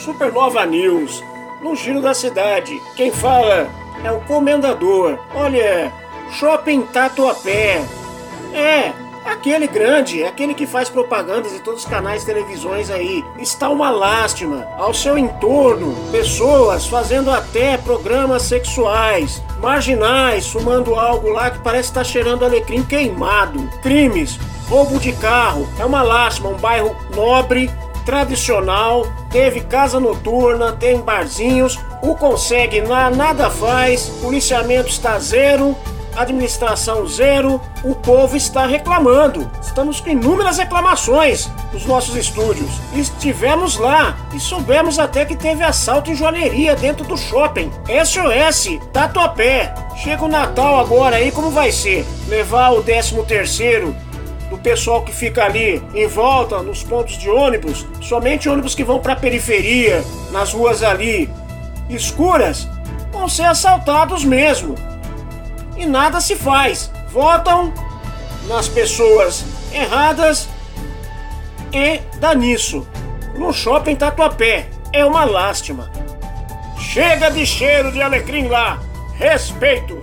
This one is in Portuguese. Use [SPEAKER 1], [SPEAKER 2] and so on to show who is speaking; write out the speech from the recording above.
[SPEAKER 1] Supernova News, no giro da cidade. Quem fala é o comendador. Olha, Shopping Tatuapé. É, aquele grande, aquele que faz propagandas em todos os canais de televisões aí. Está uma lástima. Ao seu entorno, pessoas fazendo até programas sexuais, marginais, fumando algo lá que parece estar cheirando alecrim queimado. Crimes, roubo de carro. É uma lástima, um bairro nobre tradicional, teve casa noturna, tem barzinhos, o consegue na nada faz, policiamento está zero, administração zero, o povo está reclamando. Estamos com inúmeras reclamações nos nossos estúdios. Estivemos lá e soubemos até que teve assalto em joalheria dentro do shopping. SOS, Tatuapé. Chega o Natal agora aí, como vai ser? Levar o 13 terceiro do pessoal que fica ali em volta, nos pontos de ônibus, somente ônibus que vão para a periferia, nas ruas ali escuras, vão ser assaltados mesmo. E nada se faz. Votam nas pessoas erradas e dá nisso. No shopping Tatuapé. É uma lástima. Chega de cheiro de alecrim lá. Respeito.